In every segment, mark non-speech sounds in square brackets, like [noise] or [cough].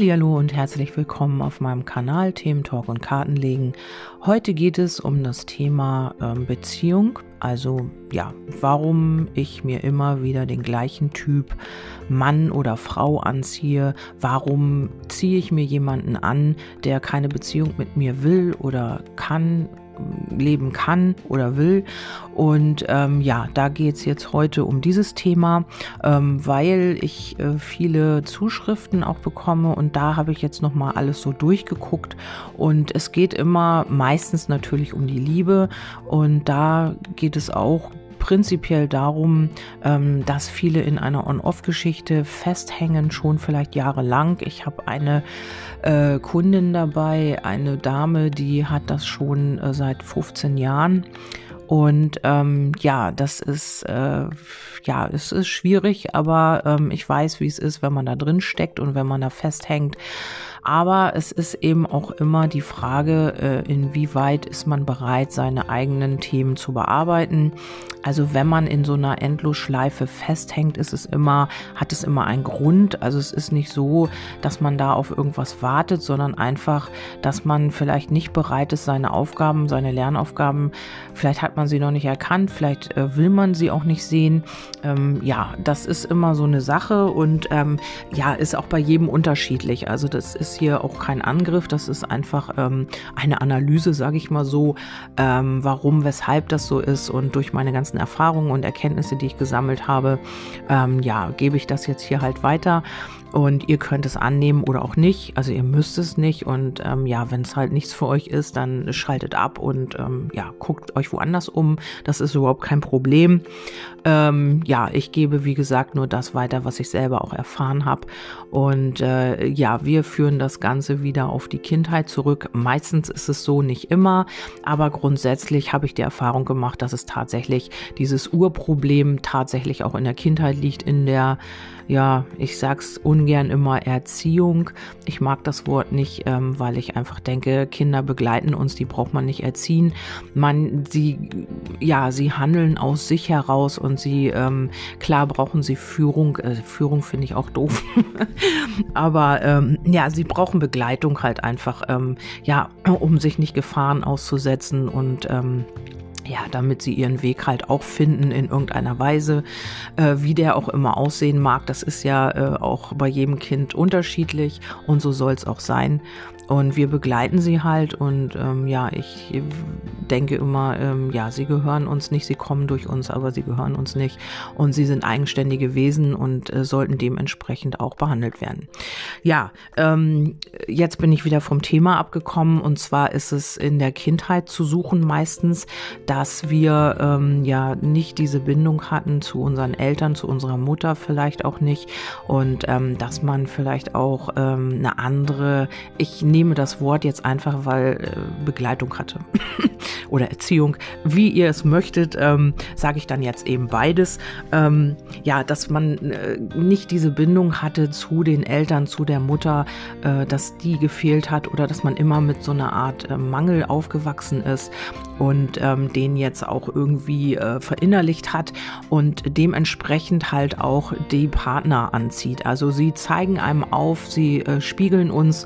Hallo und herzlich willkommen auf meinem Kanal Themen Talk und Kartenlegen. Heute geht es um das Thema ähm, Beziehung. Also ja, warum ich mir immer wieder den gleichen Typ Mann oder Frau anziehe. Warum ziehe ich mir jemanden an, der keine Beziehung mit mir will oder kann leben kann oder will. Und ähm, ja, da geht es jetzt heute um dieses Thema, ähm, weil ich äh, viele Zuschriften auch bekomme und da habe ich jetzt nochmal alles so durchgeguckt. Und es geht immer meistens natürlich um die Liebe und da geht es auch prinzipiell darum, ähm, dass viele in einer On-Off-Geschichte festhängen, schon vielleicht jahrelang. Ich habe eine äh, Kundin dabei, eine Dame, die hat das schon äh, seit 15 Jahren. Und ähm, ja, das ist äh, ja, es ist schwierig, aber ähm, ich weiß, wie es ist, wenn man da drin steckt und wenn man da festhängt. Aber es ist eben auch immer die Frage, äh, inwieweit ist man bereit, seine eigenen Themen zu bearbeiten. Also wenn man in so einer Endlosschleife festhängt, ist es immer, hat es immer einen Grund. Also es ist nicht so, dass man da auf irgendwas wartet, sondern einfach, dass man vielleicht nicht bereit ist, seine Aufgaben, seine Lernaufgaben, vielleicht hat man sie noch nicht erkannt, vielleicht äh, will man sie auch nicht sehen. Ähm, ja, das ist immer so eine Sache und ähm, ja, ist auch bei jedem unterschiedlich. Also das ist hier auch kein Angriff, das ist einfach ähm, eine Analyse, sage ich mal so, ähm, warum, weshalb das so ist und durch meine ganzen Erfahrungen und Erkenntnisse, die ich gesammelt habe, ähm, ja, gebe ich das jetzt hier halt weiter. Und ihr könnt es annehmen oder auch nicht. Also ihr müsst es nicht. Und ähm, ja, wenn es halt nichts für euch ist, dann schaltet ab und ähm, ja, guckt euch woanders um. Das ist überhaupt kein Problem. Ähm, ja, ich gebe, wie gesagt, nur das weiter, was ich selber auch erfahren habe. Und äh, ja, wir führen das Ganze wieder auf die Kindheit zurück. Meistens ist es so, nicht immer. Aber grundsätzlich habe ich die Erfahrung gemacht, dass es tatsächlich dieses Urproblem tatsächlich auch in der Kindheit liegt, in der ja, ich sag's ungern immer Erziehung. Ich mag das Wort nicht, ähm, weil ich einfach denke, Kinder begleiten uns, die braucht man nicht erziehen. Man, sie, ja, sie handeln aus sich heraus und sie, ähm, klar brauchen sie Führung. Äh, Führung finde ich auch doof. [laughs] Aber ähm, ja, sie brauchen Begleitung halt einfach, ähm, ja, um sich nicht Gefahren auszusetzen und ähm, ja, damit sie ihren Weg halt auch finden in irgendeiner Weise, äh, wie der auch immer aussehen mag. Das ist ja äh, auch bei jedem Kind unterschiedlich und so soll es auch sein. Und wir begleiten sie halt und ähm, ja, ich denke immer, ähm, ja, sie gehören uns nicht, sie kommen durch uns, aber sie gehören uns nicht. Und sie sind eigenständige Wesen und äh, sollten dementsprechend auch behandelt werden. Ja, ähm, jetzt bin ich wieder vom Thema abgekommen und zwar ist es in der Kindheit zu suchen meistens, dass wir ähm, ja nicht diese Bindung hatten zu unseren Eltern, zu unserer Mutter vielleicht auch nicht und ähm, dass man vielleicht auch ähm, eine andere, ich nehme nehme das Wort jetzt einfach, weil äh, Begleitung hatte [laughs] oder Erziehung, wie ihr es möchtet, ähm, sage ich dann jetzt eben beides. Ähm, ja, dass man äh, nicht diese Bindung hatte zu den Eltern, zu der Mutter, äh, dass die gefehlt hat oder dass man immer mit so einer Art äh, Mangel aufgewachsen ist und ähm, den jetzt auch irgendwie äh, verinnerlicht hat und dementsprechend halt auch die Partner anzieht. Also sie zeigen einem auf, sie äh, spiegeln uns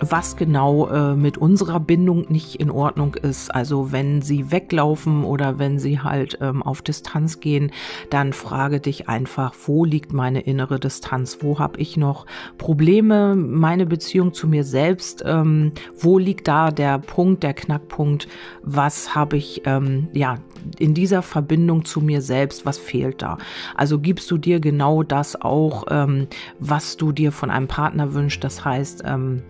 was genau äh, mit unserer Bindung nicht in Ordnung ist. Also wenn sie weglaufen oder wenn sie halt ähm, auf Distanz gehen, dann frage dich einfach, wo liegt meine innere Distanz? Wo habe ich noch Probleme? Meine Beziehung zu mir selbst? Ähm, wo liegt da der Punkt, der Knackpunkt? Was habe ich ähm, ja in dieser Verbindung zu mir selbst? Was fehlt da? Also gibst du dir genau das auch, ähm, was du dir von einem Partner wünschst? Das heißt, ähm,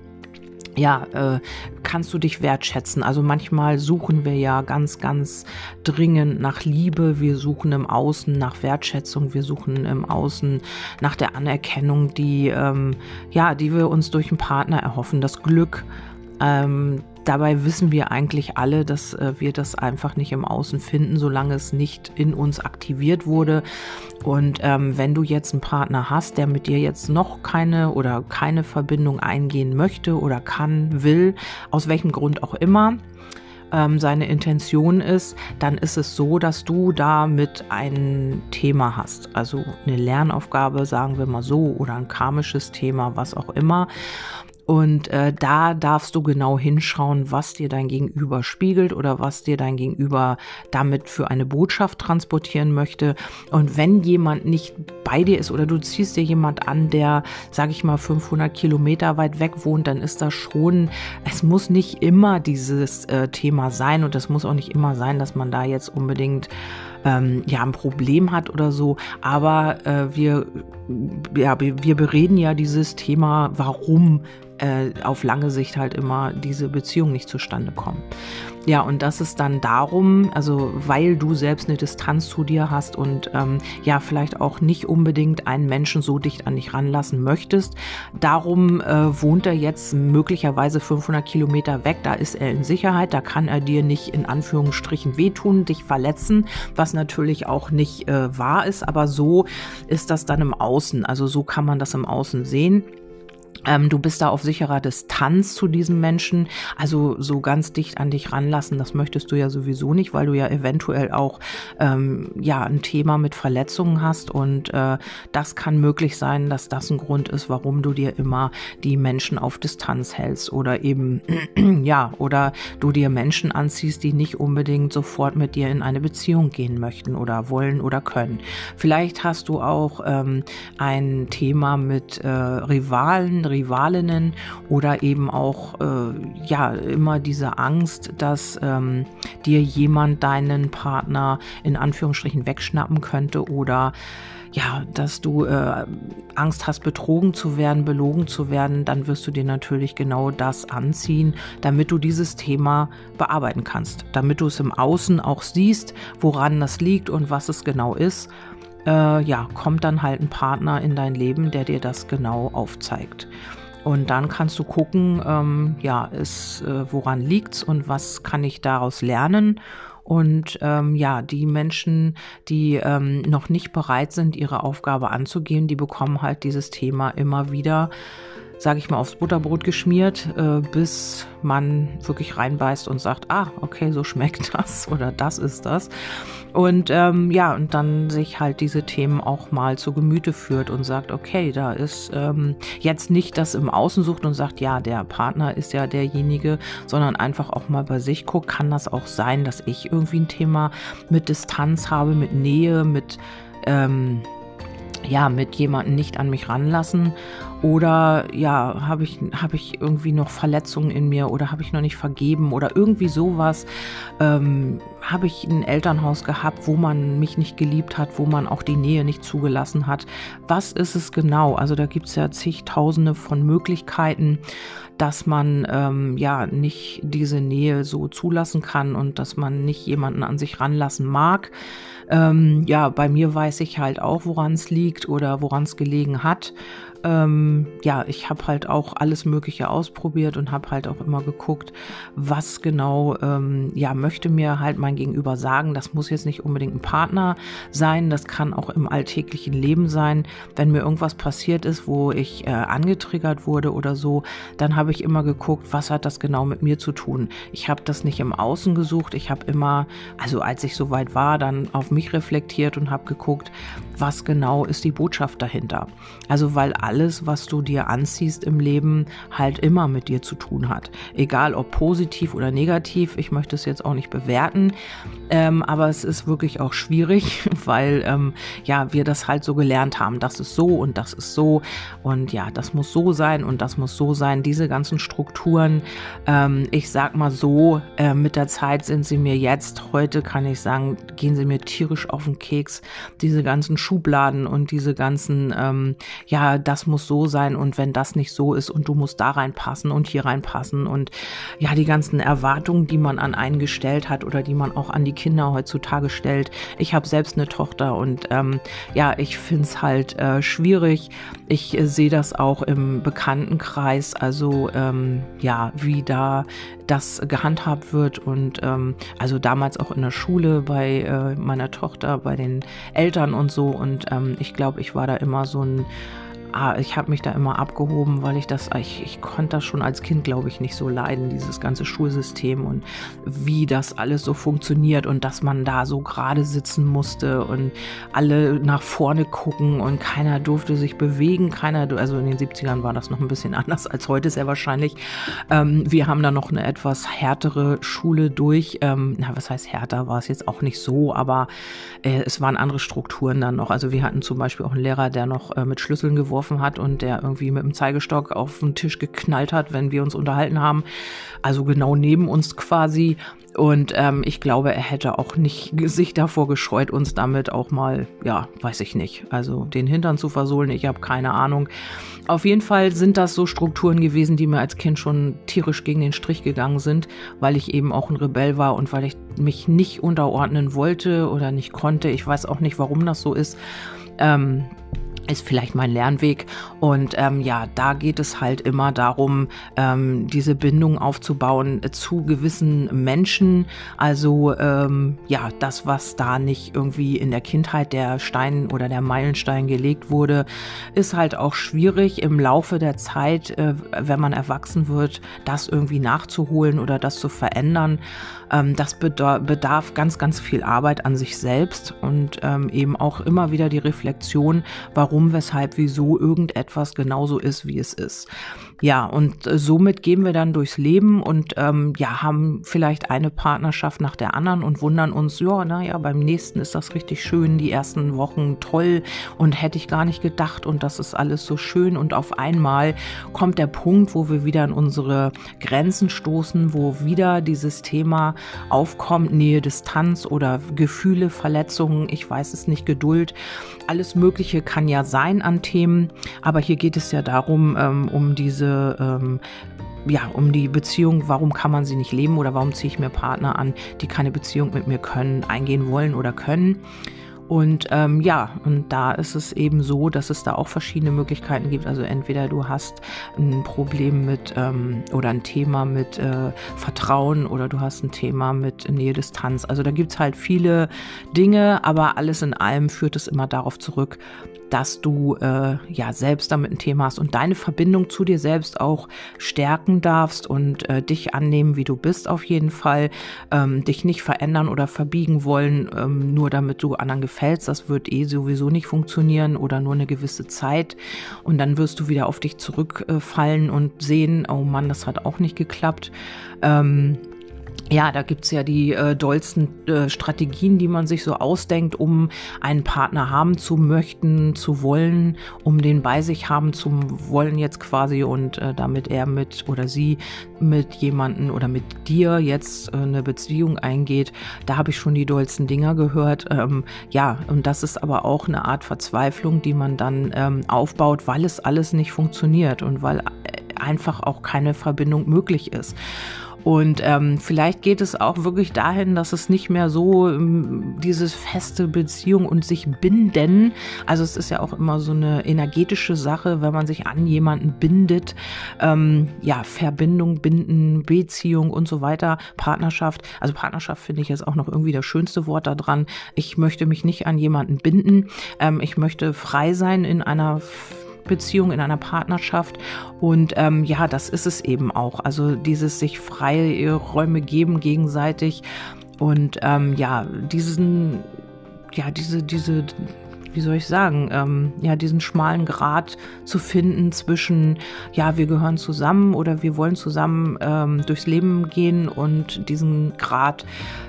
ja, äh, kannst du dich wertschätzen? Also manchmal suchen wir ja ganz, ganz dringend nach Liebe. Wir suchen im Außen nach Wertschätzung. Wir suchen im Außen nach der Anerkennung, die, ähm, ja, die wir uns durch einen Partner erhoffen. Das Glück, ähm, Dabei wissen wir eigentlich alle, dass äh, wir das einfach nicht im Außen finden, solange es nicht in uns aktiviert wurde. Und ähm, wenn du jetzt einen Partner hast, der mit dir jetzt noch keine oder keine Verbindung eingehen möchte oder kann, will, aus welchem Grund auch immer, ähm, seine Intention ist, dann ist es so, dass du damit ein Thema hast. Also eine Lernaufgabe, sagen wir mal so, oder ein karmisches Thema, was auch immer. Und äh, da darfst du genau hinschauen, was dir dein Gegenüber spiegelt oder was dir dein Gegenüber damit für eine Botschaft transportieren möchte. Und wenn jemand nicht bei dir ist oder du ziehst dir jemand an, der, sag ich mal, 500 Kilometer weit weg wohnt, dann ist das schon, es muss nicht immer dieses äh, Thema sein und es muss auch nicht immer sein, dass man da jetzt unbedingt ähm, ja ein Problem hat oder so. Aber äh, wir, ja, wir bereden ja dieses Thema, warum äh, auf lange Sicht halt immer diese Beziehung nicht zustande kommen. Ja, und das ist dann darum, also weil du selbst eine Distanz zu dir hast und ähm, ja, vielleicht auch nicht unbedingt einen Menschen so dicht an dich ranlassen möchtest. Darum äh, wohnt er jetzt möglicherweise 500 Kilometer weg, da ist er in Sicherheit, da kann er dir nicht in Anführungsstrichen wehtun, dich verletzen, was natürlich auch nicht äh, wahr ist, aber so ist das dann im Außen, also so kann man das im Außen sehen. Ähm, du bist da auf sicherer Distanz zu diesem Menschen, also so ganz dicht an dich ranlassen, das möchtest du ja sowieso nicht, weil du ja eventuell auch ähm, ja ein Thema mit Verletzungen hast und äh, das kann möglich sein, dass das ein Grund ist, warum du dir immer die Menschen auf Distanz hältst oder eben [clears throat] ja oder du dir Menschen anziehst, die nicht unbedingt sofort mit dir in eine Beziehung gehen möchten oder wollen oder können. Vielleicht hast du auch ähm, ein Thema mit äh, Rivalen Rivalinnen oder eben auch äh, ja immer diese Angst, dass ähm, dir jemand deinen Partner in Anführungsstrichen wegschnappen könnte oder ja, dass du äh, Angst hast, betrogen zu werden, belogen zu werden, dann wirst du dir natürlich genau das anziehen, damit du dieses Thema bearbeiten kannst, damit du es im Außen auch siehst, woran das liegt und was es genau ist äh, ja, kommt dann halt ein Partner in dein Leben, der dir das genau aufzeigt. Und dann kannst du gucken, ähm, ja, ist, äh, woran liegt's und was kann ich daraus lernen? Und ähm, ja, die Menschen, die ähm, noch nicht bereit sind, ihre Aufgabe anzugehen, die bekommen halt dieses Thema immer wieder sage ich mal, aufs Butterbrot geschmiert, äh, bis man wirklich reinbeißt und sagt, ah, okay, so schmeckt [laughs] das oder das ist das. Und ähm, ja, und dann sich halt diese Themen auch mal zu Gemüte führt und sagt, okay, da ist ähm, jetzt nicht das im Außen sucht und sagt, ja, der Partner ist ja derjenige, sondern einfach auch mal bei sich guckt, kann das auch sein, dass ich irgendwie ein Thema mit Distanz habe, mit Nähe, mit ähm, ja, mit jemandem nicht an mich ranlassen oder ja, habe ich, hab ich irgendwie noch Verletzungen in mir oder habe ich noch nicht vergeben oder irgendwie sowas. Ähm, habe ich ein Elternhaus gehabt, wo man mich nicht geliebt hat, wo man auch die Nähe nicht zugelassen hat. Was ist es genau? Also da gibt es ja zigtausende von Möglichkeiten, dass man ähm, ja nicht diese Nähe so zulassen kann und dass man nicht jemanden an sich ranlassen mag. Ähm, ja, bei mir weiß ich halt auch, woran es liegt oder woran es gelegen hat ähm, ja, ich habe halt auch alles Mögliche ausprobiert und habe halt auch immer geguckt, was genau, ähm, ja, möchte mir halt mein Gegenüber sagen. Das muss jetzt nicht unbedingt ein Partner sein, das kann auch im alltäglichen Leben sein. Wenn mir irgendwas passiert ist, wo ich äh, angetriggert wurde oder so, dann habe ich immer geguckt, was hat das genau mit mir zu tun. Ich habe das nicht im Außen gesucht, ich habe immer, also als ich soweit war, dann auf mich reflektiert und habe geguckt, was genau ist die Botschaft dahinter. Also weil alles, was du dir anziehst im Leben, halt immer mit dir zu tun hat. Egal ob positiv oder negativ, ich möchte es jetzt auch nicht bewerten, ähm, aber es ist wirklich auch schwierig, [laughs] weil ähm, ja wir das halt so gelernt haben. Das ist so und das ist so und ja, das muss so sein und das muss so sein. Diese ganzen Strukturen, ähm, ich sag mal so, äh, mit der Zeit sind sie mir jetzt, heute kann ich sagen, gehen sie mir tierisch auf den Keks. Diese ganzen Schubladen und diese ganzen, ähm, ja, das muss so sein und wenn das nicht so ist und du musst da reinpassen und hier reinpassen und ja, die ganzen Erwartungen, die man an einen gestellt hat oder die man auch an die Kinder heutzutage stellt. Ich habe selbst eine Tochter und ähm, ja, ich finde es halt äh, schwierig. Ich äh, sehe das auch im Bekanntenkreis, also ähm, ja, wie da das gehandhabt wird und ähm, also damals auch in der Schule bei äh, meiner Tochter, bei den Eltern und so und ähm, ich glaube, ich war da immer so ein ah, ich habe mich da immer abgehoben, weil ich das, ich, ich konnte das schon als Kind, glaube ich, nicht so leiden, dieses ganze Schulsystem und wie das alles so funktioniert und dass man da so gerade sitzen musste und alle nach vorne gucken und keiner durfte sich bewegen, keiner, also in den 70ern war das noch ein bisschen [laughs] anders als heute sehr wahrscheinlich. Ähm, wir haben da noch eine etwas härtere Schule durch. Ähm, na, was heißt härter war es jetzt auch nicht so, aber äh, es waren andere Strukturen dann noch. Also wir hatten zum Beispiel auch einen Lehrer, der noch äh, mit Schlüsseln geworfen hat und der irgendwie mit dem Zeigestock auf den Tisch geknallt hat, wenn wir uns unterhalten haben. Also genau neben uns quasi. Und ähm, ich glaube, er hätte auch nicht [laughs] sich davor gescheut, uns damit auch mal, ja, weiß ich nicht, also den Hintern zu versohlen. Ich habe keine Ahnung. Auf jeden Fall sind das so Strukturen gewesen, die mir als Kind schon tierisch gegen den Strich gegangen sind, weil ich eben auch ein Rebell war und weil ich mich nicht unterordnen wollte oder nicht konnte. Ich weiß auch nicht, warum das so ist. Ähm, ist vielleicht mein Lernweg. Und ähm, ja, da geht es halt immer darum, ähm, diese Bindung aufzubauen zu gewissen Menschen. Also ähm, ja, das, was da nicht irgendwie in der Kindheit der Stein oder der Meilenstein gelegt wurde, ist halt auch schwierig im Laufe der Zeit, äh, wenn man erwachsen wird, das irgendwie nachzuholen oder das zu verändern. Ähm, das bedarf ganz, ganz viel Arbeit an sich selbst und ähm, eben auch immer wieder die Reflexion, warum, weshalb, wieso irgendetwas genauso ist, wie es ist. Ja, und äh, somit gehen wir dann durchs Leben und ähm, ja, haben vielleicht eine Partnerschaft nach der anderen und wundern uns, ja, naja, beim nächsten ist das richtig schön, die ersten Wochen toll und hätte ich gar nicht gedacht und das ist alles so schön. Und auf einmal kommt der Punkt, wo wir wieder an unsere Grenzen stoßen, wo wieder dieses Thema aufkommt, Nähe, Distanz oder Gefühle, Verletzungen, ich weiß es nicht, Geduld, alles Mögliche kann ja sein an Themen, aber hier geht es ja darum, ähm, um diese ähm, ja, um die Beziehung, warum kann man sie nicht leben oder warum ziehe ich mir Partner an, die keine Beziehung mit mir können, eingehen wollen oder können. Und ähm, ja, und da ist es eben so, dass es da auch verschiedene Möglichkeiten gibt. Also entweder du hast ein Problem mit ähm, oder ein Thema mit äh, Vertrauen oder du hast ein Thema mit Nähe, Distanz. Also da gibt es halt viele Dinge, aber alles in allem führt es immer darauf zurück, dass du äh, ja selbst damit ein Thema hast und deine Verbindung zu dir selbst auch stärken darfst und äh, dich annehmen, wie du bist auf jeden Fall, ähm, dich nicht verändern oder verbiegen wollen, ähm, nur damit du anderen gefällst. Das wird eh sowieso nicht funktionieren oder nur eine gewisse Zeit und dann wirst du wieder auf dich zurückfallen und sehen, oh Mann, das hat auch nicht geklappt. Ähm, ja, da gibt's ja die äh, dollsten äh, Strategien, die man sich so ausdenkt, um einen Partner haben zu möchten, zu wollen, um den bei sich haben zu wollen jetzt quasi und äh, damit er mit oder sie mit jemanden oder mit dir jetzt äh, eine Beziehung eingeht. Da habe ich schon die dollsten Dinger gehört. Ähm, ja, und das ist aber auch eine Art Verzweiflung, die man dann ähm, aufbaut, weil es alles nicht funktioniert und weil äh, einfach auch keine Verbindung möglich ist. Und ähm, vielleicht geht es auch wirklich dahin, dass es nicht mehr so ähm, dieses feste Beziehung und sich binden. Also es ist ja auch immer so eine energetische Sache, wenn man sich an jemanden bindet. Ähm, ja, Verbindung, Binden, Beziehung und so weiter, Partnerschaft. Also Partnerschaft finde ich jetzt auch noch irgendwie das schönste Wort daran. Ich möchte mich nicht an jemanden binden. Ähm, ich möchte frei sein in einer Beziehung, in einer Partnerschaft. Und ähm, ja, das ist es eben auch. Also dieses sich freie Räume geben gegenseitig und ähm, ja, diesen, ja, diese, diese wie soll ich sagen, ähm, ja, diesen schmalen Grat zu finden zwischen, ja, wir gehören zusammen oder wir wollen zusammen ähm, durchs Leben gehen und diesen Grad,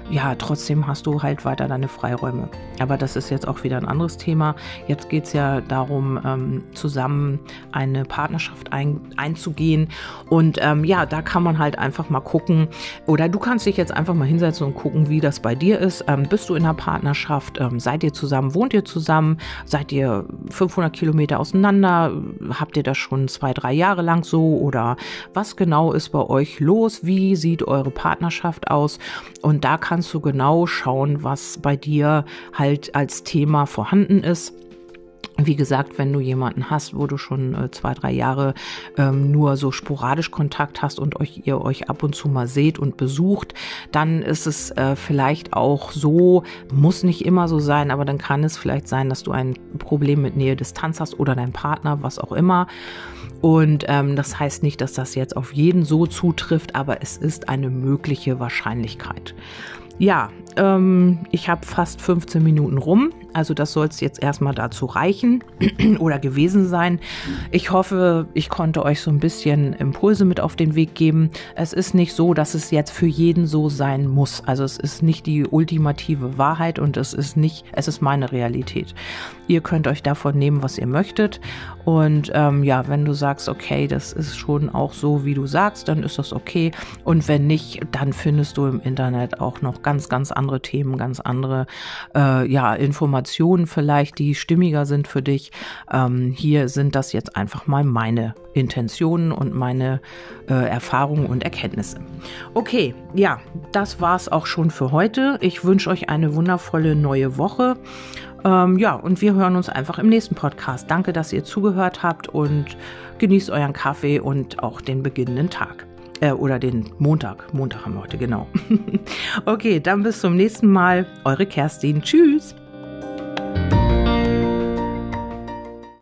ja, trotzdem hast du halt weiter deine Freiräume. Aber das ist jetzt auch wieder ein anderes Thema. Jetzt geht es ja darum, ähm, zusammen eine Partnerschaft ein, einzugehen. Und ähm, ja, da kann man halt einfach mal gucken. Oder du kannst dich jetzt einfach mal hinsetzen und gucken, wie das bei dir ist. Ähm, bist du in einer Partnerschaft? Ähm, seid ihr zusammen? Wohnt ihr zusammen? Seid ihr 500 Kilometer auseinander? Habt ihr das schon zwei, drei Jahre lang so? Oder was genau ist bei euch los? Wie sieht eure Partnerschaft aus? Und da kannst du genau schauen, was bei dir halt als Thema vorhanden ist Wie gesagt, wenn du jemanden hast, wo du schon äh, zwei, drei Jahre ähm, nur so sporadisch Kontakt hast und euch, ihr euch ab und zu mal seht und besucht, dann ist es äh, vielleicht auch so, muss nicht immer so sein, aber dann kann es vielleicht sein, dass du ein Problem mit Nähe-Distanz hast oder dein Partner, was auch immer. Und ähm, das heißt nicht, dass das jetzt auf jeden so zutrifft, aber es ist eine mögliche Wahrscheinlichkeit. Ja, ähm, ich habe fast 15 Minuten rum. Also das soll es jetzt erstmal dazu reichen [clears throat] oder gewesen sein. Ich hoffe, ich konnte euch so ein bisschen Impulse mit auf den Weg geben. Es ist nicht so, dass es jetzt für jeden so sein muss. Also es ist nicht die ultimative Wahrheit und es ist nicht, es ist meine Realität. Ihr könnt euch davon nehmen, was ihr möchtet. Und ähm, ja, wenn du sagst, okay, das ist schon auch so, wie du sagst, dann ist das okay. Und wenn nicht, dann findest du im Internet auch noch ganz, ganz andere Themen, ganz andere äh, ja, Informationen vielleicht, die stimmiger sind für dich. Ähm, hier sind das jetzt einfach mal meine Intentionen und meine äh, Erfahrungen und Erkenntnisse. Okay, ja, das war's auch schon für heute. Ich wünsche euch eine wundervolle neue Woche. Ähm, ja, und wir hören uns einfach im nächsten Podcast. Danke, dass ihr zugehört habt und genießt euren Kaffee und auch den beginnenden Tag. Äh, oder den Montag. Montag haben wir heute, genau. [laughs] okay, dann bis zum nächsten Mal. Eure Kerstin. Tschüss.